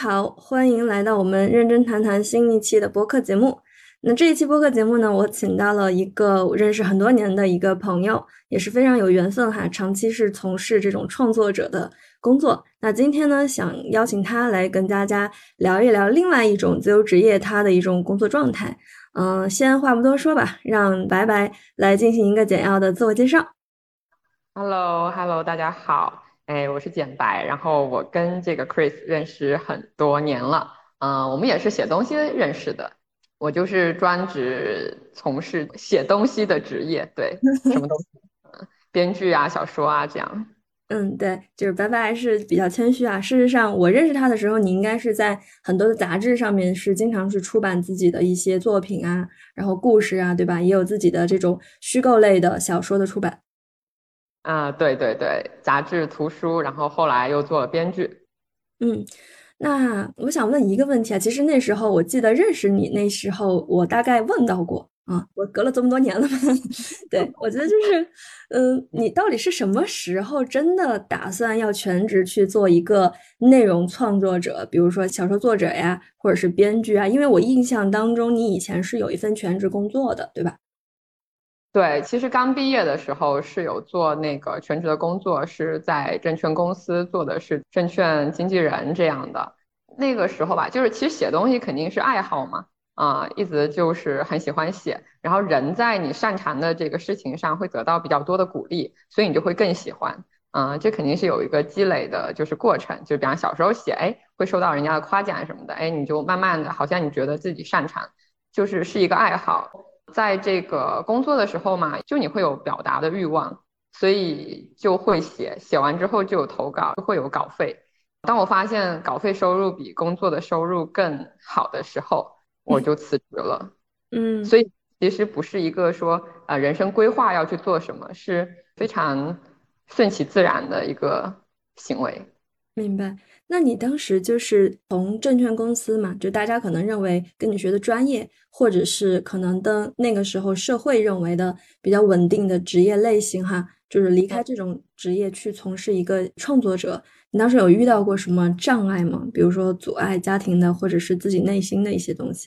好，欢迎来到我们认真谈谈新一期的播客节目。那这一期播客节目呢，我请到了一个我认识很多年的一个朋友，也是非常有缘分哈，长期是从事这种创作者的工作。那今天呢，想邀请他来跟大家聊一聊另外一种自由职业他的一种工作状态。嗯，先话不多说吧，让白白来进行一个简要的自我介绍。Hello，Hello，大家好。哎，我是简白，然后我跟这个 Chris 认识很多年了，嗯，我们也是写东西认识的。我就是专职从事写东西的职业，对，什么东西，编剧啊，小说啊，这样。嗯，对，就是白白还是比较谦虚啊。事实上，我认识他的时候，你应该是在很多的杂志上面是经常去出版自己的一些作品啊，然后故事啊，对吧？也有自己的这种虚构类的小说的出版。啊，对对对，杂志、图书，然后后来又做了编剧。嗯，那我想问一个问题啊，其实那时候我记得认识你那时候，我大概问到过啊，我隔了这么多年了嘛，对我觉得就是，嗯，你到底是什么时候真的打算要全职去做一个内容创作者，比如说小说作者呀，或者是编剧啊？因为我印象当中你以前是有一份全职工作的，对吧？对，其实刚毕业的时候是有做那个全职的工作，是在证券公司做的是证券经纪人这样的。那个时候吧，就是其实写东西肯定是爱好嘛，啊，一直就是很喜欢写。然后人在你擅长的这个事情上会得到比较多的鼓励，所以你就会更喜欢。嗯，这肯定是有一个积累的，就是过程。就比方小时候写，哎，会受到人家的夸奖什么的，哎，你就慢慢的，好像你觉得自己擅长，就是是一个爱好。在这个工作的时候嘛，就你会有表达的欲望，所以就会写，写完之后就有投稿，会有稿费。当我发现稿费收入比工作的收入更好的时候，我就辞职了。嗯，所以其实不是一个说呃人生规划要去做什么，是非常顺其自然的一个行为。明白。那你当时就是从证券公司嘛，就大家可能认为跟你学的专业，或者是可能的那个时候社会认为的比较稳定的职业类型哈，就是离开这种职业去从事一个创作者，你当时有遇到过什么障碍吗？比如说阻碍家庭的，或者是自己内心的一些东西？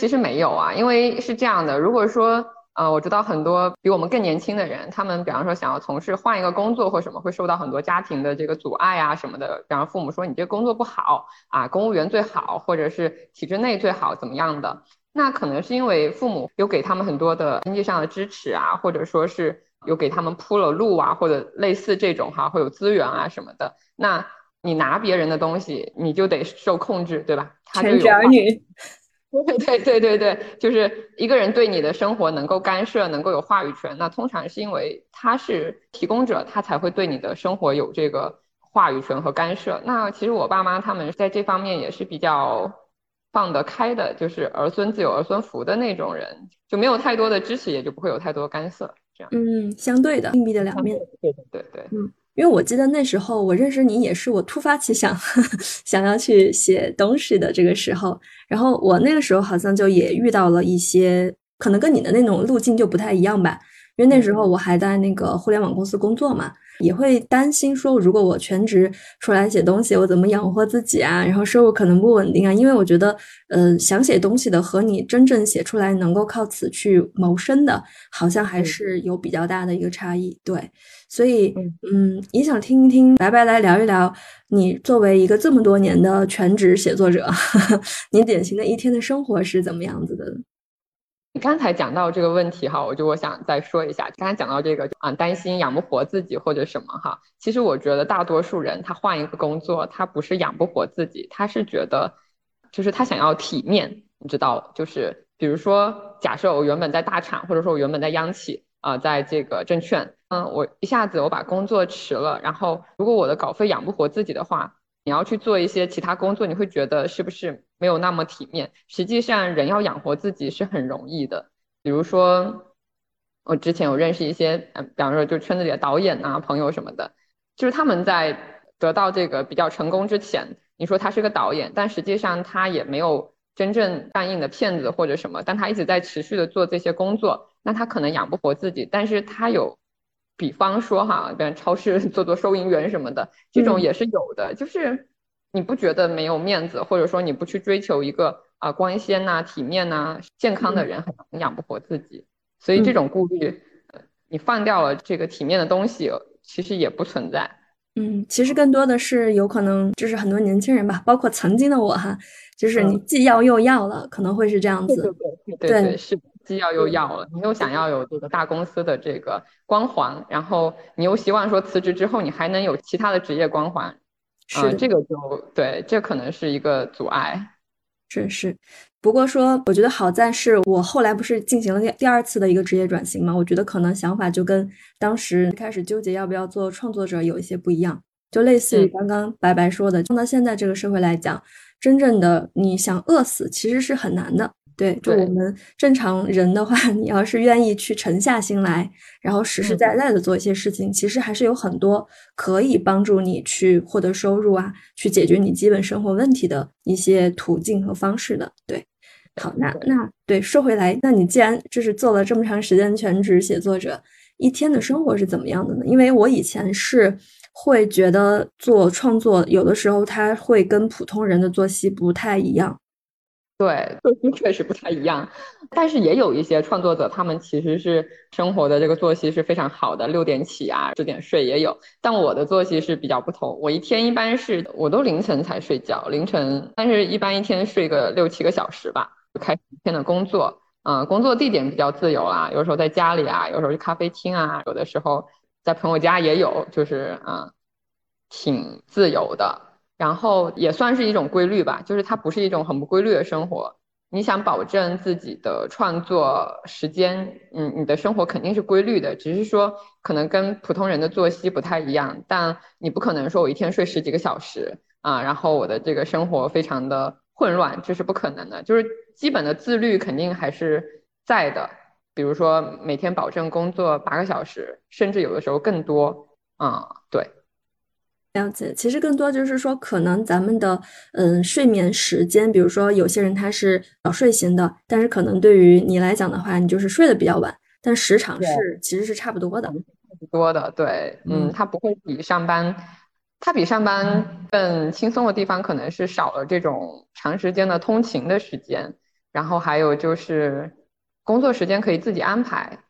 其实没有啊，因为是这样的，如果说。呃，我知道很多比我们更年轻的人，他们比方说想要从事换一个工作或什么，会受到很多家庭的这个阻碍啊什么的。比方父母说你这工作不好啊，公务员最好，或者是体制内最好怎么样的？那可能是因为父母有给他们很多的经济上的支持啊，或者说是有给他们铺了路啊，或者类似这种哈，会有资源啊什么的。那你拿别人的东西，你就得受控制，对吧？全职儿女。对对对对对，就是一个人对你的生活能够干涉，能够有话语权，那通常是因为他是提供者，他才会对你的生活有这个话语权和干涉。那其实我爸妈他们在这方面也是比较放得开的，就是儿孙自有儿孙福的那种人，就没有太多的支持，也就不会有太多干涉。这样，嗯，相对的，硬币的两面。对对对对，嗯。因为我记得那时候我认识你也是我突发奇想，想要去写东西的这个时候，然后我那个时候好像就也遇到了一些，可能跟你的那种路径就不太一样吧，因为那时候我还在那个互联网公司工作嘛。也会担心说，如果我全职出来写东西，我怎么养活自己啊？然后收入可能不稳定啊。因为我觉得，呃，想写东西的和你真正写出来能够靠此去谋生的，好像还是有比较大的一个差异。对，所以，嗯，也想听一听白白来聊一聊，你作为一个这么多年的全职写作者，你典型的一天的生活是怎么样子的？你刚才讲到这个问题哈，我就我想再说一下。刚才讲到这个啊，担心养不活自己或者什么哈，其实我觉得大多数人他换一个工作，他不是养不活自己，他是觉得就是他想要体面，你知道，就是比如说，假设我原本在大厂，或者说我原本在央企啊，在这个证券，嗯，我一下子我把工作辞了，然后如果我的稿费养不活自己的话。你要去做一些其他工作，你会觉得是不是没有那么体面？实际上，人要养活自己是很容易的。比如说，我之前有认识一些，嗯，比方说就圈子里的导演啊、朋友什么的，就是他们在得到这个比较成功之前，你说他是个导演，但实际上他也没有真正上映的片子或者什么，但他一直在持续的做这些工作，那他可能养不活自己，但是他有。比方说哈，比如超市 做做收银员什么的，这种也是有的。就是你不觉得没有面子，或者说你不去追求一个啊光鲜呐、体面呐、健康的人，很难养不活自己。所以这种顾虑，你放掉了这个体面的东西，其实也不存在。嗯，其实更多的是有可能，就是很多年轻人吧，包括曾经的我哈，就是你既要又要了，可能会是这样子。对对对，是既要又要了，你又想要有这个大公司的这个光环，然后你又希望说辞职之后你还能有其他的职业光环。是这个就对，这可能是一个阻碍。是是，不过说，我觉得好在是我后来不是进行了第第二次的一个职业转型嘛？我觉得可能想法就跟当时开始纠结要不要做创作者有一些不一样，就类似于刚刚白白说的，放到现在这个社会来讲，真正的你想饿死其实是很难的。对，就我们正常人的话，你要是愿意去沉下心来，然后实实在在的做一些事情，其实还是有很多可以帮助你去获得收入啊，去解决你基本生活问题的一些途径和方式的。对，好，那那对说回来，那你既然就是做了这么长时间全职写作者，一天的生活是怎么样的呢？因为我以前是会觉得做创作有的时候它会跟普通人的作息不太一样。对，作息确实不太一样，但是也有一些创作者，他们其实是生活的这个作息是非常好的，六点起啊，十点睡也有。但我的作息是比较不同，我一天一般是我都凌晨才睡觉，凌晨，但是一般一天睡个六七个小时吧，就开始一天的工作。嗯，工作地点比较自由啦，有时候在家里啊，有时候去咖啡厅啊，有的时候在朋友家也有，就是啊，挺自由的。然后也算是一种规律吧，就是它不是一种很不规律的生活。你想保证自己的创作时间，嗯，你的生活肯定是规律的，只是说可能跟普通人的作息不太一样。但你不可能说我一天睡十几个小时啊，然后我的这个生活非常的混乱，这是不可能的。就是基本的自律肯定还是在的，比如说每天保证工作八个小时，甚至有的时候更多啊，对。了解，其实更多就是说，可能咱们的嗯睡眠时间，比如说有些人他是早睡型的，但是可能对于你来讲的话，你就是睡得比较晚，但时长是其实是差不多的，差不多的，对，嗯，它不会比上班，它比上班更轻松的地方，可能是少了这种长时间的通勤的时间，然后还有就是工作时间可以自己安排。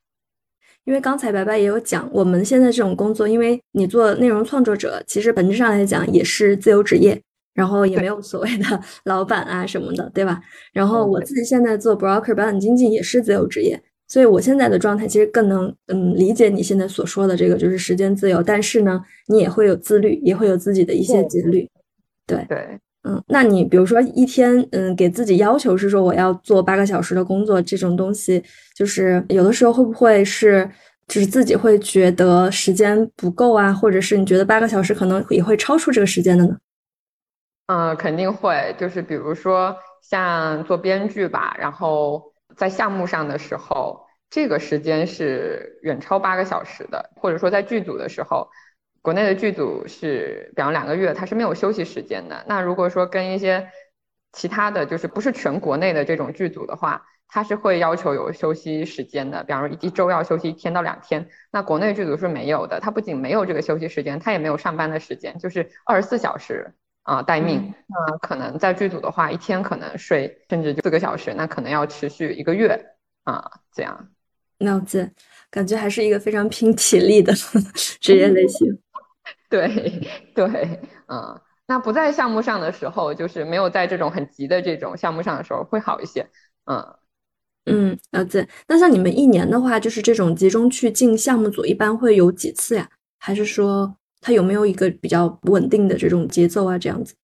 因为刚才白白也有讲，我们现在这种工作，因为你做内容创作者，其实本质上来讲也是自由职业，然后也没有所谓的 老板啊什么的，对吧？然后我自己现在做 broker 保险经纪也是自由职业，所以我现在的状态其实更能嗯理解你现在所说的这个，就是时间自由，但是呢，你也会有自律，也会有自己的一些节律，对对。嗯，那你比如说一天，嗯，给自己要求是说我要做八个小时的工作，这种东西，就是有的时候会不会是，就是自己会觉得时间不够啊，或者是你觉得八个小时可能也会超出这个时间的呢？嗯，肯定会，就是比如说像做编剧吧，然后在项目上的时候，这个时间是远超八个小时的，或者说在剧组的时候。国内的剧组是，比方两个月，它是没有休息时间的。那如果说跟一些其他的就是不是全国内的这种剧组的话，它是会要求有休息时间的。比方说一周要休息一天到两天，那国内剧组是没有的。它不仅没有这个休息时间，它也没有上班的时间，就是二十四小时啊待命。那可能在剧组的话，一天可能睡甚至就四个小时，那可能要持续一个月啊这样。了解，感觉还是一个非常拼体力的 职业类型。对对，嗯，那不在项目上的时候，就是没有在这种很急的这种项目上的时候会好一些，嗯嗯，了解。那像你们一年的话，就是这种集中去进项目组，一般会有几次呀？还是说它有没有一个比较稳定的这种节奏啊？这样子？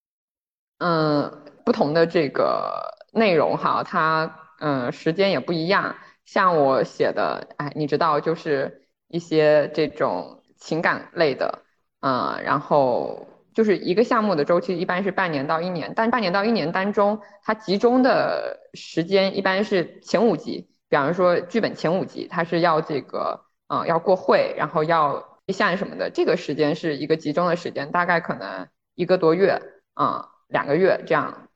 嗯，不同的这个内容哈，它嗯时间也不一样。像我写的，哎，你知道，就是一些这种情感类的。嗯，然后就是一个项目的周期一般是半年到一年，但半年到一年当中，它集中的时间一般是前五集，比方说剧本前五集，它是要这个，嗯，要过会，然后要立项什么的，这个时间是一个集中的时间，大概可能一个多月，嗯，两个月这样，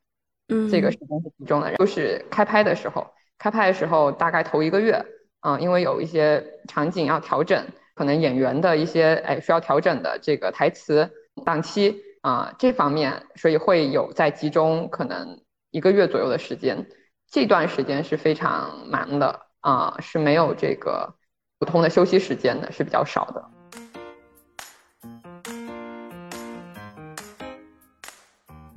嗯，这个时间是集中的，就是开拍的时候，开拍的时候大概头一个月，嗯，因为有一些场景要调整。可能演员的一些哎需要调整的这个台词档期，啊这方面，所以会有在集中可能一个月左右的时间，这段时间是非常忙的啊，是没有这个普通的休息时间的，是比较少的。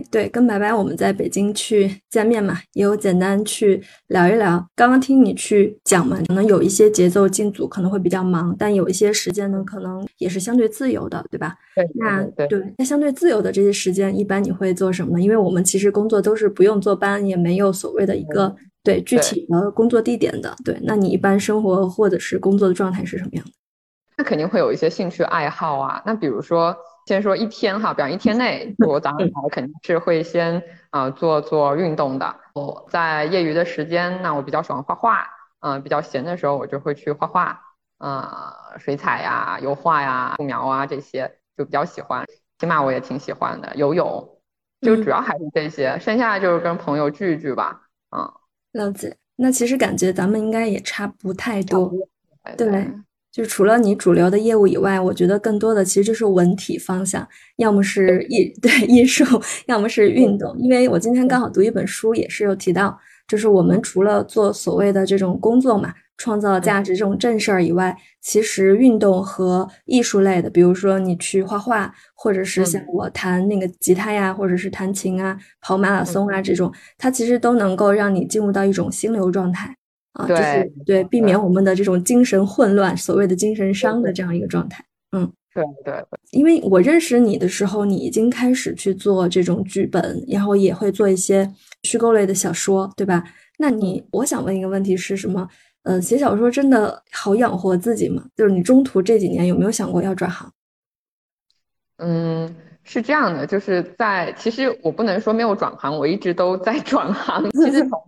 对，跟白白我们在北京去见面嘛，也有简单去聊一聊。刚刚听你去讲嘛，可能有一些节奏进组可能会比较忙，但有一些时间呢，可能也是相对自由的，对吧？对，那对，那相对自由的这些时间，一般你会做什么呢？因为我们其实工作都是不用坐班，也没有所谓的一个对具体的工作地点的。对，那你一般生活或者是工作的状态是什么样的？那肯定会有一些兴趣爱好啊，那比如说。先说一天哈，比方一天内，我早上起来肯定是会先啊做做运动的。我在业余的时间，那我比较喜欢画画，嗯，比较闲的时候我就会去画画，啊，水彩呀、油画呀、素描啊这些就比较喜欢。起码我也挺喜欢的，游泳就主要还是这些，剩下就是跟朋友聚一聚吧。嗯，了解。那其实感觉咱们应该也差不太多，对。就除了你主流的业务以外，我觉得更多的其实就是文体方向，要么是艺 对艺术，要么是运动。因为我今天刚好读一本书，也是有提到，就是我们除了做所谓的这种工作嘛，创造价值这种正事儿以外，其实运动和艺术类的，比如说你去画画，或者是像我弹那个吉他呀，或者是弹琴啊、跑马拉松啊这种，它其实都能够让你进入到一种心流状态。啊，就是对，避免我们的这种精神混乱，所谓的精神伤的这样一个状态。嗯，对对。因为我认识你的时候，你已经开始去做这种剧本，然后也会做一些虚构类的小说，对吧？那你，我想问一个问题是什么？呃，写小说真的好养活自己吗？就是你中途这几年有没有想过要转行？嗯。是这样的，就是在其实我不能说没有转行，我一直都在转行。其实从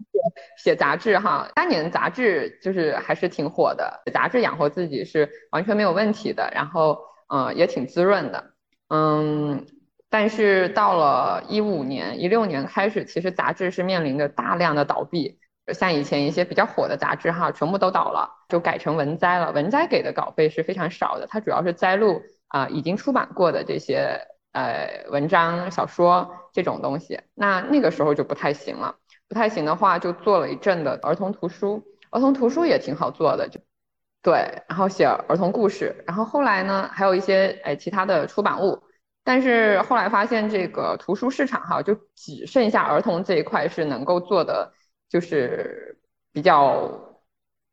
写杂志哈，当年杂志就是还是挺火的，杂志养活自己是完全没有问题的，然后呃也挺滋润的，嗯。但是到了一五年、一六年开始，其实杂志是面临着大量的倒闭，像以前一些比较火的杂志哈，全部都倒了，就改成文摘了。文摘给的稿费是非常少的，它主要是摘录啊已经出版过的这些。呃，文章、小说这种东西，那那个时候就不太行了。不太行的话，就做了一阵的儿童图书。儿童图书也挺好做的，就对。然后写儿童故事，然后后来呢，还有一些哎其他的出版物。但是后来发现这个图书市场哈，就只剩下儿童这一块是能够做的，就是比较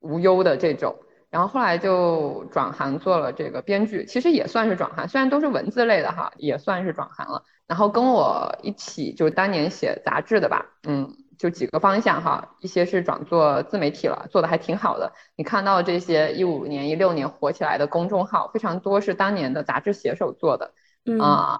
无忧的这种。然后后来就转行做了这个编剧，其实也算是转行，虽然都是文字类的哈，也算是转行了。然后跟我一起就当年写杂志的吧，嗯，就几个方向哈，一些是转做自媒体了，做的还挺好的。你看到这些一五年、一六年火起来的公众号，非常多是当年的杂志写手做的，啊，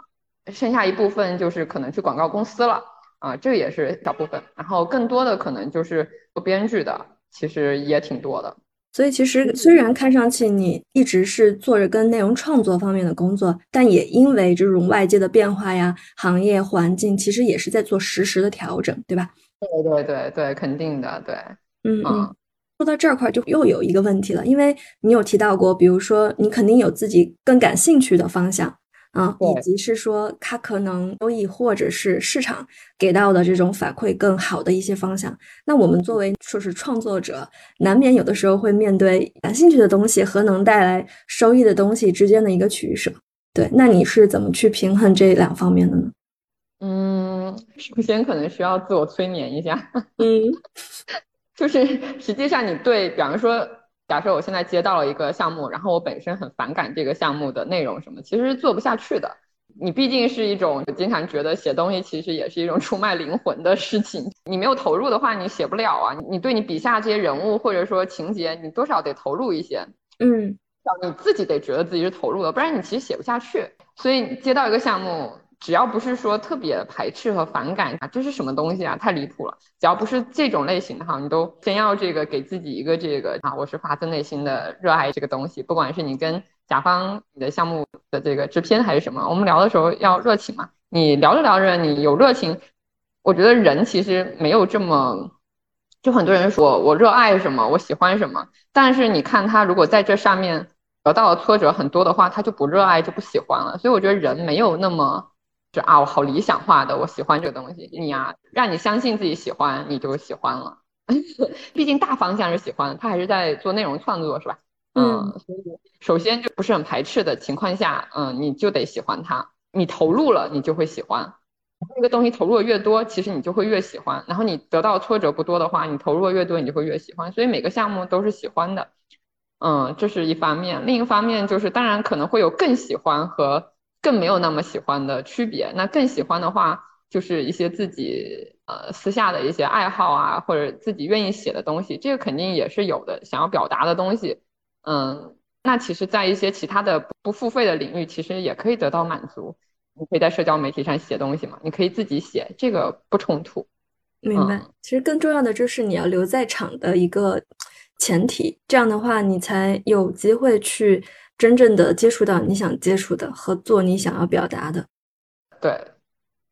剩下一部分就是可能去广告公司了，啊，这个也是小部分。然后更多的可能就是做编剧的，其实也挺多的。所以其实虽然看上去你一直是做着跟内容创作方面的工作，但也因为这种外界的变化呀、行业环境，其实也是在做实时的调整，对吧？对对对对，肯定的，对。嗯嗯。说到这块就又有一个问题了，因为你有提到过，比如说你肯定有自己更感兴趣的方向。啊，以及是说它可能收益或者是市场给到的这种反馈更好的一些方向。那我们作为说是创作者，难免有的时候会面对感兴趣的东西和能带来收益的东西之间的一个取舍。对，那你是怎么去平衡这两方面的呢？嗯，首先可能需要自我催眠一下。嗯，就是实际上你对，比方说。假设我现在接到了一个项目，然后我本身很反感这个项目的内容什么，其实是做不下去的。你毕竟是一种经常觉得写东西其实也是一种出卖灵魂的事情，你没有投入的话，你写不了啊。你对你笔下这些人物或者说情节，你多少得投入一些，嗯，你自己得觉得自己是投入的，不然你其实写不下去。所以接到一个项目。只要不是说特别排斥和反感啊，这是什么东西啊？太离谱了！只要不是这种类型的哈，你都先要这个给自己一个这个啊，我是发自内心的热爱这个东西。不管是你跟甲方你的项目的这个制片还是什么，我们聊的时候要热情嘛。你聊着聊着你有热情，我觉得人其实没有这么，就很多人说我热爱什么，我喜欢什么，但是你看他如果在这上面得到了挫折很多的话，他就不热爱就不喜欢了。所以我觉得人没有那么。就啊，我好理想化的，我喜欢这个东西。你啊，让你相信自己喜欢，你就喜欢了。毕竟大方向是喜欢，他还是在做内容创作，是吧？嗯，所以首先就不是很排斥的情况下，嗯，你就得喜欢它。你投入了，你就会喜欢。这个东西投入的越多，其实你就会越喜欢。然后你得到挫折不多的话，你投入的越多，你就会越喜欢。所以每个项目都是喜欢的。嗯，这是一方面。另一方面就是，当然可能会有更喜欢和更没有那么喜欢的区别。那更喜欢的话，就是一些自己呃私下的一些爱好啊，或者自己愿意写的东西，这个肯定也是有的，想要表达的东西。嗯，那其实，在一些其他的不付费的领域，其实也可以得到满足。你可以在社交媒体上写东西嘛？你可以自己写，这个不冲突。明白。其实更重要的就是你要留在场的一个前提，这样的话，你才有机会去真正的接触到你想接触的，和做你想要表达的。对，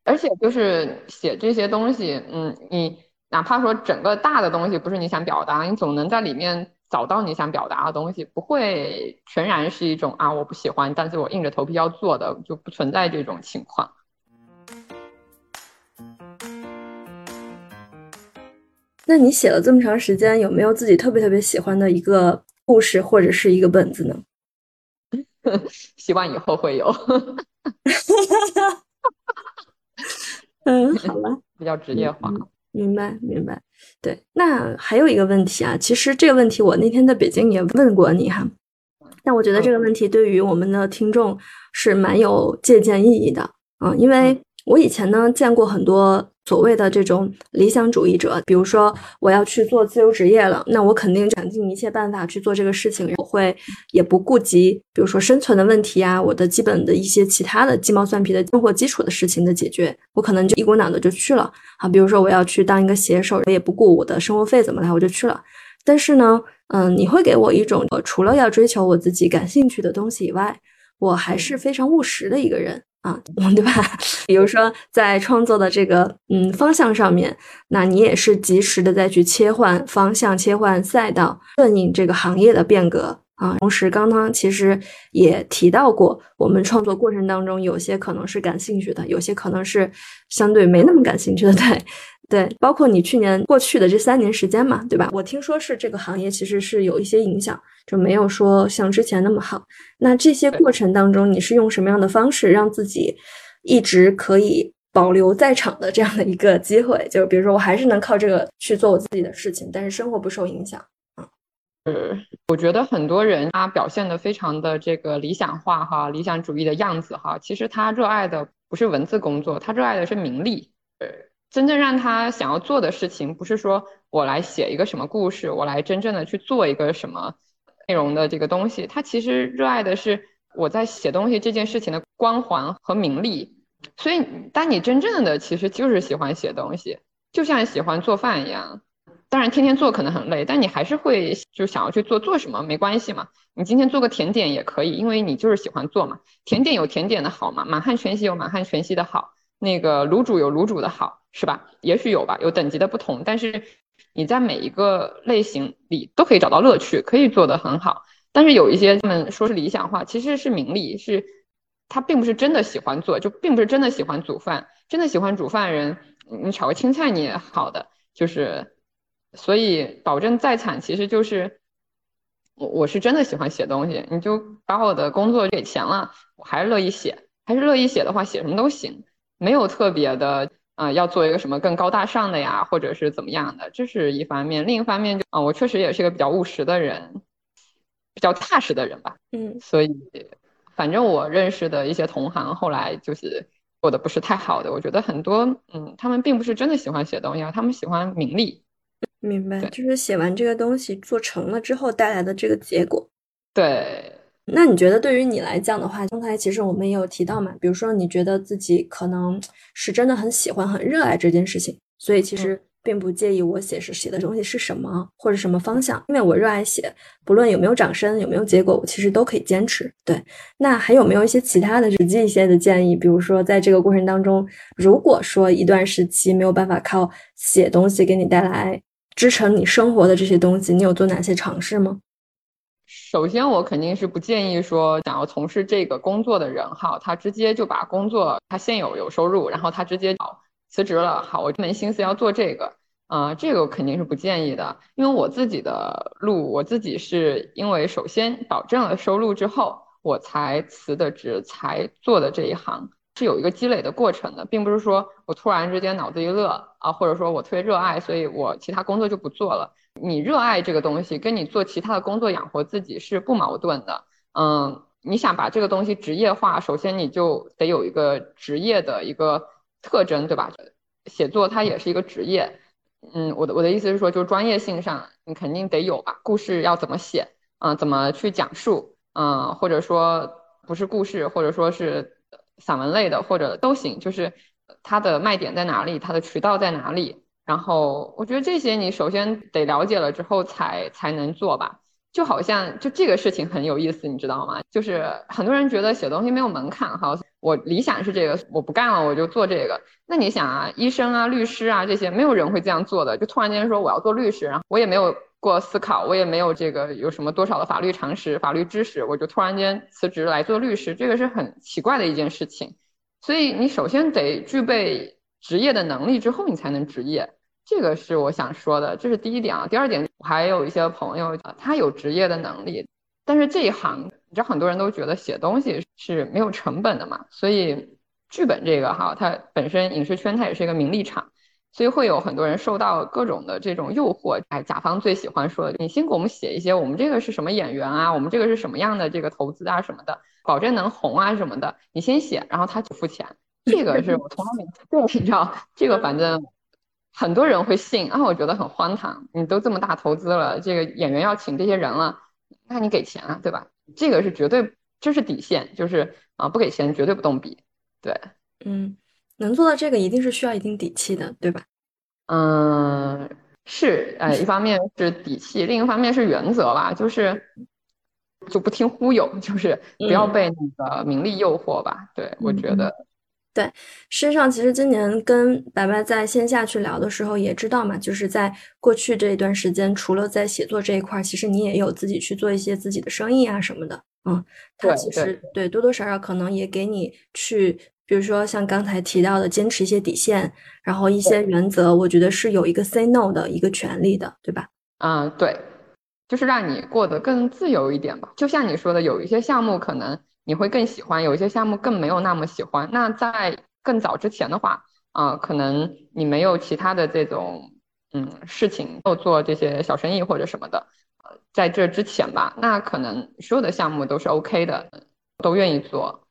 而且就是写这些东西，嗯，你哪怕说整个大的东西不是你想表达，你总能在里面。找到你想表达的东西，不会全然是一种啊我不喜欢，但是我硬着头皮要做的，就不存在这种情况。那你写了这么长时间，有没有自己特别特别喜欢的一个故事或者是一个本子呢？希望以后会有。嗯，好吧，比较职业化。明白，明白。对，那还有一个问题啊，其实这个问题我那天在北京也问过你哈，但我觉得这个问题对于我们的听众是蛮有借鉴意义的啊，因为我以前呢见过很多。所谓的这种理想主义者，比如说我要去做自由职业了，那我肯定想尽一切办法去做这个事情。我会也不顾及，比如说生存的问题啊，我的基本的一些其他的鸡毛蒜皮的生活基础的事情的解决，我可能就一股脑的就去了啊。比如说我要去当一个写手，我也不顾我的生活费怎么来，我就去了。但是呢，嗯，你会给我一种，我除了要追求我自己感兴趣的东西以外，我还是非常务实的一个人。啊，对吧？比如说在创作的这个嗯方向上面，那你也是及时的再去切换方向、切换赛道，顺应这个行业的变革啊。同时，刚刚其实也提到过，我们创作过程当中有些可能是感兴趣的，有些可能是相对没那么感兴趣的，对。对，包括你去年过去的这三年时间嘛，对吧？我听说是这个行业其实是有一些影响，就没有说像之前那么好。那这些过程当中，你是用什么样的方式让自己一直可以保留在场的这样的一个机会？就是比如说，我还是能靠这个去做我自己的事情，但是生活不受影响。嗯，呃，我觉得很多人他表现的非常的这个理想化哈，理想主义的样子哈，其实他热爱的不是文字工作，他热爱的是名利。呃。真正让他想要做的事情，不是说我来写一个什么故事，我来真正的去做一个什么内容的这个东西。他其实热爱的是我在写东西这件事情的光环和名利。所以，当你真正的其实就是喜欢写东西，就像喜欢做饭一样。当然，天天做可能很累，但你还是会就想要去做。做什么没关系嘛？你今天做个甜点也可以，因为你就是喜欢做嘛。甜点有甜点的好嘛，满汉全席有满汉全席的好，那个卤煮有卤煮的好。是吧？也许有吧，有等级的不同，但是你在每一个类型里都可以找到乐趣，可以做得很好。但是有一些他们说是理想化，其实是名利，是他并不是真的喜欢做，就并不是真的喜欢煮饭。真的喜欢煮饭的人，你炒个青菜你也好的，就是所以保证在惨，其实就是我我是真的喜欢写东西，你就把我的工作给钱了，我还是乐意写，还是乐意写的话，写什么都行，没有特别的。啊，要做一个什么更高大上的呀，或者是怎么样的，这是一方面。另一方面，就啊，我确实也是一个比较务实的人，比较踏实的人吧。嗯，所以，反正我认识的一些同行，后来就是过得不是太好的。我觉得很多，嗯，他们并不是真的喜欢写东西啊，他们喜欢名利。明白，就是写完这个东西做成了之后带来的这个结果。对。那你觉得对于你来讲的话，刚才其实我们也有提到嘛，比如说你觉得自己可能是真的很喜欢、很热爱这件事情，所以其实并不介意我写是写的东西是什么或者什么方向，因为我热爱写，不论有没有掌声、有没有结果，我其实都可以坚持。对，那还有没有一些其他的实际一些的建议？比如说在这个过程当中，如果说一段时期没有办法靠写东西给你带来支撑你生活的这些东西，你有做哪些尝试吗？首先，我肯定是不建议说想要从事这个工作的人哈，他直接就把工作他现有有收入，然后他直接好辞职了。好，我这门心思要做这个，啊，这个肯定是不建议的。因为我自己的路，我自己是因为首先保证了收入之后，我才辞的职，才做的这一行，是有一个积累的过程的，并不是说我突然之间脑子一乐啊，或者说我特别热爱，所以我其他工作就不做了。你热爱这个东西，跟你做其他的工作养活自己是不矛盾的。嗯，你想把这个东西职业化，首先你就得有一个职业的一个特征，对吧？写作它也是一个职业。嗯，我的我的意思是说，就是专业性上你肯定得有吧？故事要怎么写？嗯，怎么去讲述？嗯，或者说不是故事，或者说是散文类的，或者都行。就是它的卖点在哪里？它的渠道在哪里？然后我觉得这些你首先得了解了之后才才能做吧，就好像就这个事情很有意思，你知道吗？就是很多人觉得写东西没有门槛哈，我理想是这个，我不干了我就做这个。那你想啊，医生啊、律师啊这些，没有人会这样做的，就突然间说我要做律师，然后我也没有过思考，我也没有这个有什么多少的法律常识、法律知识，我就突然间辞职来做律师，这个是很奇怪的一件事情。所以你首先得具备。职业的能力之后，你才能职业，这个是我想说的，这是第一点啊。第二点，我还有一些朋友，他有职业的能力，但是这一行，你知道很多人都觉得写东西是没有成本的嘛，所以剧本这个哈，它本身影视圈它也是一个名利场，所以会有很多人受到各种的这种诱惑。哎，甲方最喜欢说，你先给我们写一些，我们这个是什么演员啊，我们这个是什么样的这个投资啊什么的，保证能红啊什么的，你先写，然后他就付钱。这个是我从来没对，你知道，这个反正很多人会信啊，我觉得很荒唐。你都这么大投资了，这个演员要请这些人了，那你给钱啊，对吧？这个是绝对，这是底线，就是啊，不给钱绝对不动笔。对，嗯，能做到这个一定是需要一定底气的，对吧？嗯，是，呃，一方面是底气，另一方面是原则吧，就是就不听忽悠，就是不要被那个名利诱惑吧。对，我觉得。对，事实上，其实今年跟白白在线下去聊的时候，也知道嘛，就是在过去这一段时间，除了在写作这一块，其实你也有自己去做一些自己的生意啊什么的。嗯，他其实对多多少少可能也给你去，比如说像刚才提到的，坚持一些底线，然后一些原则，我觉得是有一个 say no 的一个权利的，对吧？嗯，对，就是让你过得更自由一点吧。就像你说的，有一些项目可能。你会更喜欢有一些项目更没有那么喜欢。那在更早之前的话，啊，可能你没有其他的这种嗯事情，做做这些小生意或者什么的，呃，在这之前吧，那可能所有的项目都是 OK 的，都愿意做。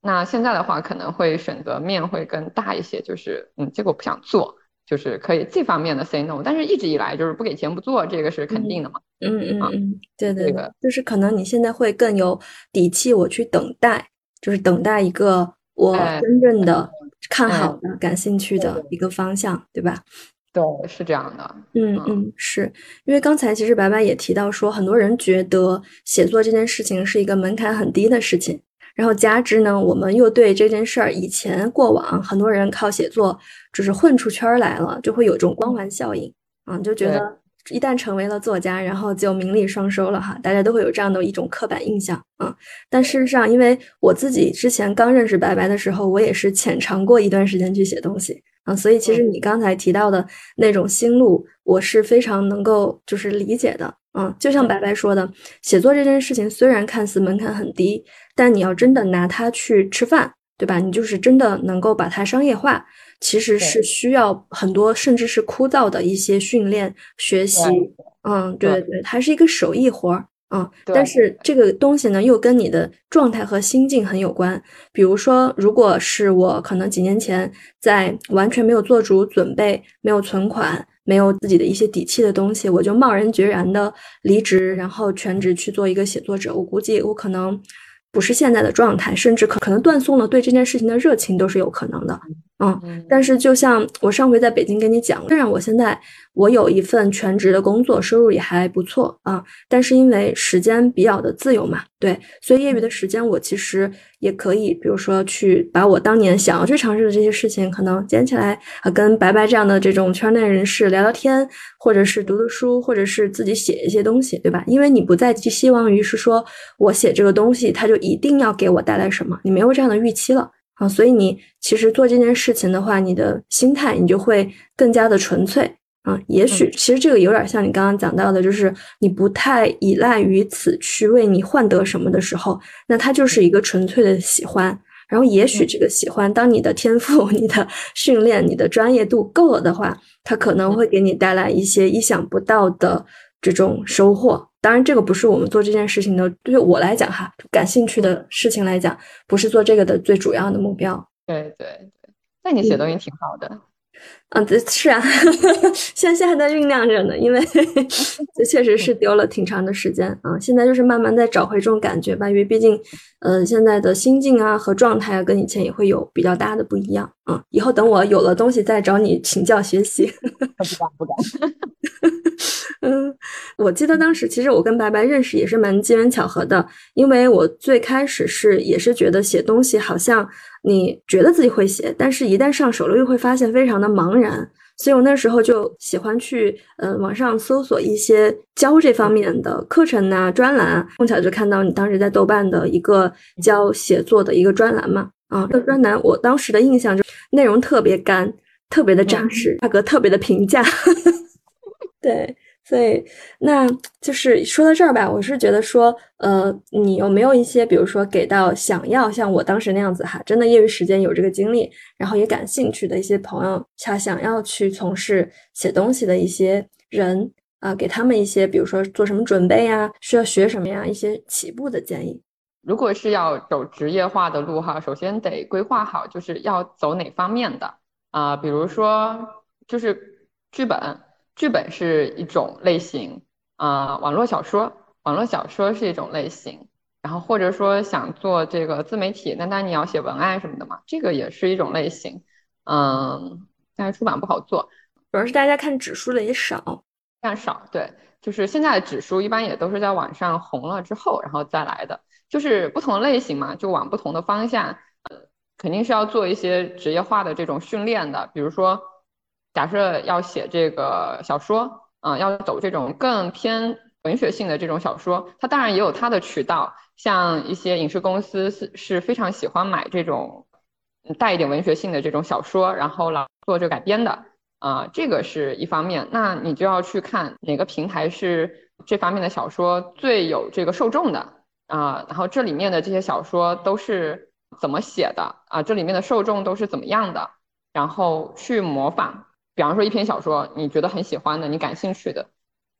那现在的话，可能会选择面会更大一些，就是嗯，这个我不想做。就是可以这方面的 say no，但是一直以来就是不给钱不做，这个是肯定的嘛。嗯嗯嗯，对对，就是可能你现在会更有底气，我去等待，就是等待一个我真正的看好的、感兴趣的一个方向，对吧？对，是这样的。嗯嗯，是因为刚才其实白白也提到说，很多人觉得写作这件事情是一个门槛很低的事情。然后加之呢，我们又对这件事儿以前过往很多人靠写作就是混出圈来了，就会有一种光环效应啊，就觉得一旦成为了作家，然后就名利双收了哈，大家都会有这样的一种刻板印象啊。但事实上，因为我自己之前刚认识白白的时候，我也是浅尝过一段时间去写东西啊，所以其实你刚才提到的那种心路，我是非常能够就是理解的。嗯，就像白白说的，写作这件事情虽然看似门槛很低，但你要真的拿它去吃饭，对吧？你就是真的能够把它商业化，其实是需要很多甚至是枯燥的一些训练学习。嗯，对对对，它是一个手艺活儿。嗯，但是这个东西呢，又跟你的状态和心境很有关。比如说，如果是我可能几年前在完全没有做足准备、没有存款。没有自己的一些底气的东西，我就贸然决然的离职，然后全职去做一个写作者。我估计我可能不是现在的状态，甚至可可能断送了对这件事情的热情都是有可能的。嗯，但是就像我上回在北京跟你讲，虽然我现在我有一份全职的工作，收入也还不错啊，但是因为时间比较的自由嘛，对，所以业余的时间我其实也可以，比如说去把我当年想要去尝试的这些事情，可能捡起来啊，跟白白这样的这种圈内人士聊聊天，或者是读读书，或者是自己写一些东西，对吧？因为你不再寄希望于是说我写这个东西，它就一定要给我带来什么，你没有这样的预期了。啊，所以你其实做这件事情的话，你的心态你就会更加的纯粹啊。也许其实这个有点像你刚刚讲到的，就是你不太依赖于此去为你换得什么的时候，那它就是一个纯粹的喜欢。然后也许这个喜欢，当你的天赋、你的训练、你的专业度够了的话，它可能会给你带来一些意想不到的这种收获。当然，这个不是我们做这件事情的，对我来讲哈，感兴趣的事情来讲，不是做这个的最主要的目标。对对对，那你写东西挺好的。嗯，这是啊，现在还在酝酿着呢，因为 这确实是丢了挺长的时间啊。现在就是慢慢在找回这种感觉吧，因为毕竟，呃，现在的心境啊和状态啊跟以前也会有比较大的不一样啊。以后等我有了东西再找你请教学习。不 敢不敢。嗯，我记得当时其实我跟白白认识也是蛮机缘巧合的，因为我最开始是也是觉得写东西好像你觉得自己会写，但是一旦上手了又会发现非常的茫然，所以我那时候就喜欢去呃网上搜索一些教这方面的课程呐、专栏，碰巧就看到你当时在豆瓣的一个教写作的一个专栏嘛，啊，这个专栏我当时的印象就内容特别干，特别的扎实，价格特别的平价，对。所以，那就是说到这儿吧，我是觉得说，呃，你有没有一些，比如说给到想要像我当时那样子哈，真的业余时间有这个精力，然后也感兴趣的一些朋友，他想要去从事写东西的一些人啊，给他们一些，比如说做什么准备呀，需要学什么呀，一些起步的建议。如果是要走职业化的路哈，首先得规划好，就是要走哪方面的啊，比如说就是剧本。剧本是一种类型啊，网络小说，网络小说是一种类型，然后或者说想做这个自媒体，那当然你要写文案什么的嘛，这个也是一种类型，嗯，但是出版不好做，主要是大家看指数的也少，看少，对，就是现在的纸书一般也都是在网上红了之后，然后再来的，就是不同类型嘛，就往不同的方向，呃，肯定是要做一些职业化的这种训练的，比如说。假设要写这个小说，啊，要走这种更偏文学性的这种小说，它当然也有它的渠道，像一些影视公司是是非常喜欢买这种带一点文学性的这种小说，然后来做这改编的，啊，这个是一方面，那你就要去看哪个平台是这方面的小说最有这个受众的，啊，然后这里面的这些小说都是怎么写的，啊，这里面的受众都是怎么样的，然后去模仿。比方说一篇小说，你觉得很喜欢的，你感兴趣的，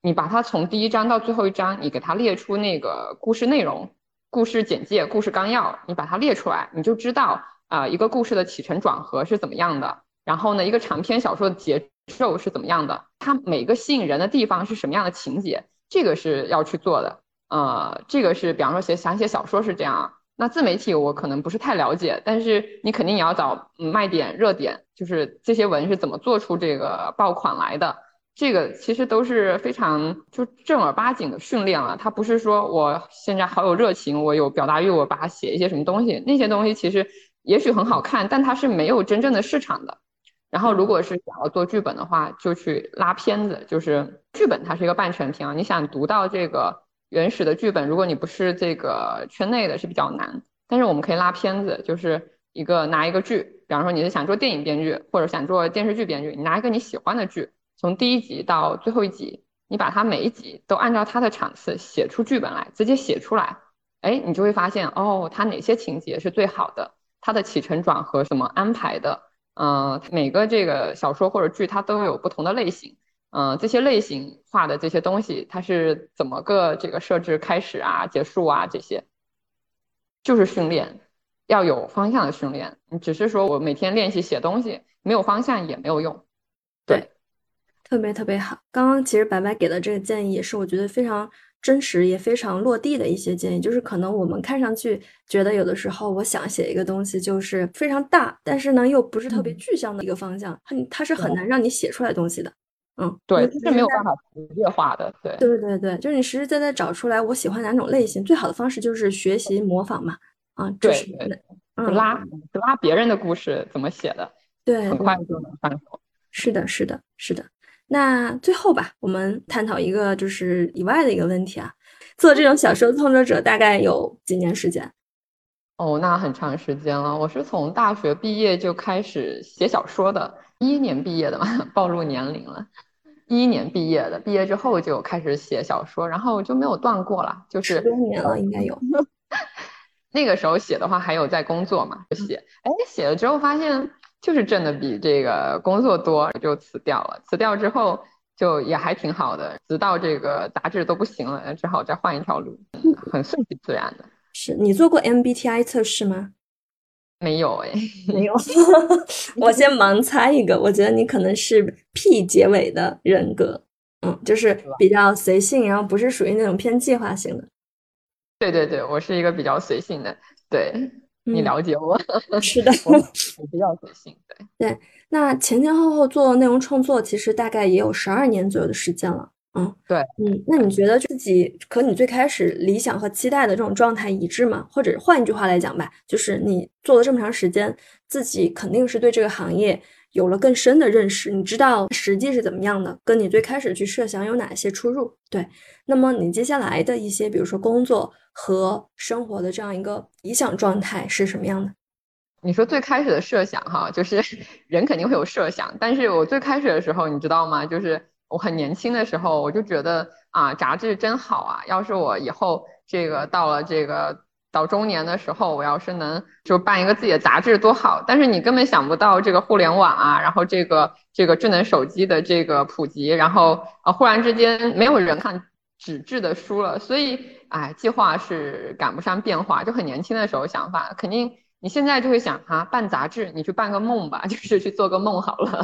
你把它从第一章到最后一章，你给它列出那个故事内容、故事简介、故事纲要，你把它列出来，你就知道啊一个故事的起承转合是怎么样的。然后呢，一个长篇小说的节奏是怎么样的？它每个吸引人的地方是什么样的情节？这个是要去做的。呃，这个是比方说写想写小说是这样。那自媒体我可能不是太了解，但是你肯定也要找卖点、热点，就是这些文是怎么做出这个爆款来的。这个其实都是非常就正儿八经的训练了。它不是说我现在好有热情，我有表达欲，我把它写一些什么东西，那些东西其实也许很好看，但它是没有真正的市场的。然后如果是想要做剧本的话，就去拉片子，就是剧本它是一个半成品啊。你想读到这个。原始的剧本，如果你不是这个圈内的，是比较难。但是我们可以拉片子，就是一个拿一个剧，比方说你是想做电影编剧，或者想做电视剧编剧，你拿一个你喜欢的剧，从第一集到最后一集，你把它每一集都按照它的场次写出剧本来，直接写出来，哎，你就会发现哦，它哪些情节是最好的，它的起承转合什么安排的，嗯，每个这个小说或者剧它都有不同的类型。嗯，这些类型化的这些东西，它是怎么个这个设置开始啊、结束啊这些，就是训练，要有方向的训练。你只是说我每天练习写东西，没有方向也没有用。对，特别特别好。刚刚其实白白给的这个建议也是我觉得非常真实也非常落地的一些建议。就是可能我们看上去觉得有的时候，我想写一个东西就是非常大，但是呢又不是特别具象的一个方向，它它是很难让你写出来东西的。嗯，对，是没有办法职业化的。对，对对对，就是你实实在在找出来我喜欢哪种类型，最好的方式就是学习模仿嘛。啊，对对，拉拉别人的故事怎么写的，对，很快就能上手。是的，是的，是的。那最后吧，我们探讨一个就是以外的一个问题啊，做这种小说创作者大概有几年时间？哦，那很长时间了。我是从大学毕业就开始写小说的，一一年毕业的嘛，暴露年龄了。一一年毕业的，毕业之后就开始写小说，然后就没有断过了，就是十多年了，应该有。那个时候写的话还有在工作嘛，就写，哎，写了之后发现就是挣的比这个工作多，就辞掉了。辞掉之后就也还挺好的，直到这个杂志都不行了，只好再换一条路，很顺其自然的。是你做过 MBTI 测试吗？没有哎，没有。我先盲猜一个，我觉得你可能是 P 结尾的人格，嗯，就是比较随性，然后不是属于那种偏计划型的。对对对，我是一个比较随性的，对你了解我，是的，我比较随性，对对。那前前后后做内容创作，其实大概也有十二年左右的时间了，嗯，对，嗯。那你觉得自己和你最开始理想和期待的这种状态一致吗？或者换一句话来讲吧，就是你做了这么长时间，自己肯定是对这个行业。有了更深的认识，你知道实际是怎么样的，跟你最开始去设想有哪些出入？对，那么你接下来的一些，比如说工作和生活的这样一个理想状态是什么样的？你说最开始的设想哈，就是 人肯定会有设想，但是我最开始的时候，你知道吗？就是我很年轻的时候，我就觉得啊，杂志真好啊，要是我以后这个到了这个。到中年的时候，我要是能就办一个自己的杂志多好！但是你根本想不到这个互联网啊，然后这个这个智能手机的这个普及，然后啊忽然之间没有人看纸质的书了，所以哎，计划是赶不上变化。就很年轻的时候想法，肯定你现在就会想哈，办杂志，你去办个梦吧，就是去做个梦好了。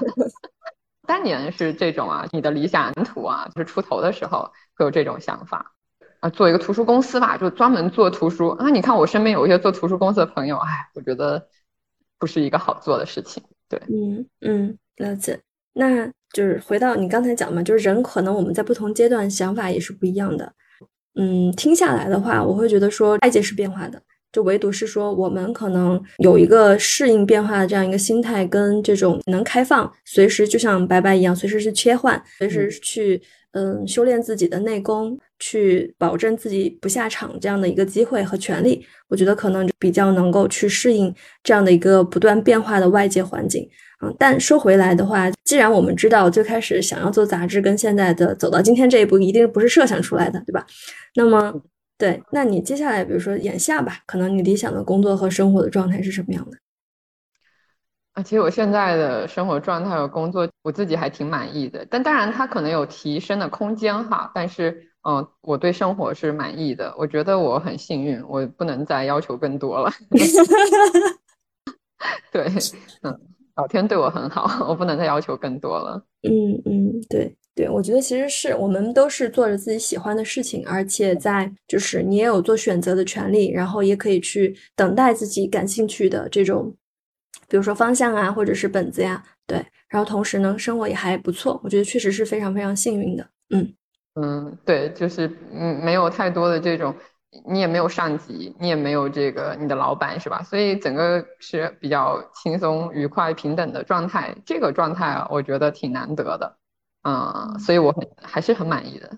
当年是这种啊，你的理想蓝图啊，就是出头的时候会有这种想法。啊，做一个图书公司吧，就专门做图书啊！你看我身边有一些做图书公司的朋友，哎，我觉得不是一个好做的事情。对，嗯嗯，了解。那就是回到你刚才讲嘛，就是人可能我们在不同阶段想法也是不一样的。嗯，听下来的话，我会觉得说外界是变化的，就唯独是说我们可能有一个适应变化的这样一个心态，跟这种能开放，随时就像白白一样，随时去切换，随时去。嗯，修炼自己的内功，去保证自己不下场这样的一个机会和权利，我觉得可能比较能够去适应这样的一个不断变化的外界环境。嗯，但说回来的话，既然我们知道最开始想要做杂志，跟现在的走到今天这一步，一定不是设想出来的，对吧？那么，对，那你接下来，比如说眼下吧，可能你理想的工作和生活的状态是什么样的？啊，其实我现在的生活状态和工作，我自己还挺满意的。但当然，它可能有提升的空间哈。但是，嗯，我对生活是满意的。我觉得我很幸运，我不能再要求更多了。对，嗯，老天对我很好，我不能再要求更多了。嗯嗯，对对，我觉得其实是我们都是做着自己喜欢的事情，而且在就是你也有做选择的权利，然后也可以去等待自己感兴趣的这种。比如说方向啊，或者是本子呀，对，然后同时呢，生活也还不错，我觉得确实是非常非常幸运的。嗯嗯，对，就是嗯，没有太多的这种，你也没有上级，你也没有这个你的老板，是吧？所以整个是比较轻松、愉快、平等的状态，这个状态我觉得挺难得的，嗯，所以我很还是很满意的。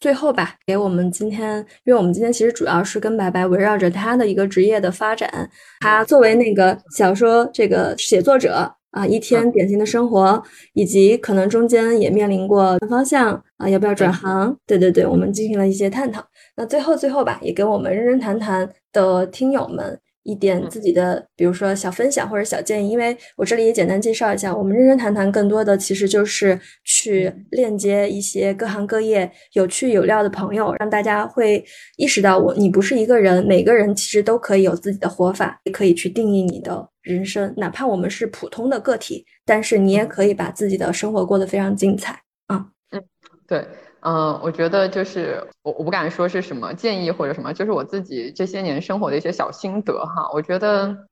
最后吧，给我们今天，因为我们今天其实主要是跟白白围绕着他的一个职业的发展，他作为那个小说这个写作者啊，一天典型的生活，以及可能中间也面临过方向啊，要不要转行？对对对，我们进行了一些探讨。那最后最后吧，也给我们认真谈谈的听友们。一点自己的，比如说小分享或者小建议，因为我这里也简单介绍一下，我们认真谈谈更多的其实就是去链接一些各行各业有趣有料的朋友，让大家会意识到我你不是一个人，每个人其实都可以有自己的活法，也可以去定义你的人生，哪怕我们是普通的个体，但是你也可以把自己的生活过得非常精彩啊。嗯，对。嗯，我觉得就是我我不敢说是什么建议或者什么，就是我自己这些年生活的一些小心得哈。我觉得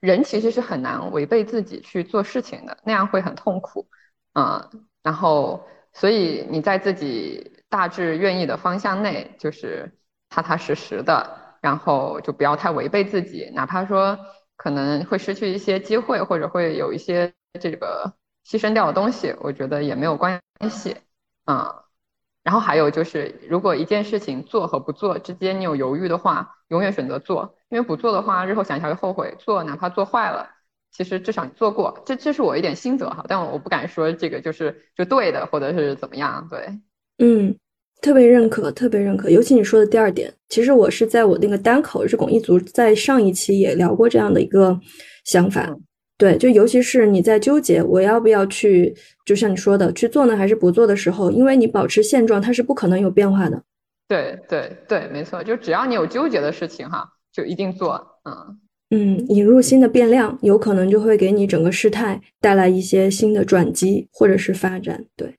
人其实是很难违背自己去做事情的，那样会很痛苦。嗯，然后所以你在自己大致愿意的方向内，就是踏踏实实的，然后就不要太违背自己，哪怕说可能会失去一些机会，或者会有一些这个牺牲掉的东西，我觉得也没有关系。嗯。然后还有就是，如果一件事情做和不做之间你有犹豫的话，永远选择做，因为不做的话，日后想一下会后悔。做哪怕做坏了，其实至少你做过。这这是我一点心得哈，但我不敢说这个就是就对的，或者是怎么样。对，嗯，特别认可，特别认可。尤其你说的第二点，其实我是在我那个单口是巩一族，在上一期也聊过这样的一个想法。对，就尤其是你在纠结我要不要去，就像你说的去做呢，还是不做的时候，因为你保持现状，它是不可能有变化的。对对对，没错，就只要你有纠结的事情哈，就一定做。嗯嗯，引入新的变量，有可能就会给你整个事态带来一些新的转机或者是发展。对，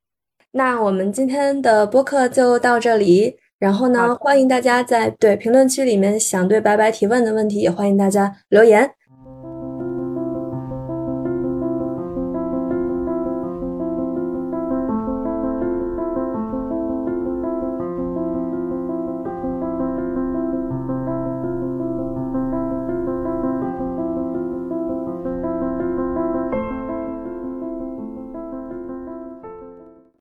那我们今天的播客就到这里。然后呢，欢迎大家在对评论区里面想对白白提问的问题，也欢迎大家留言。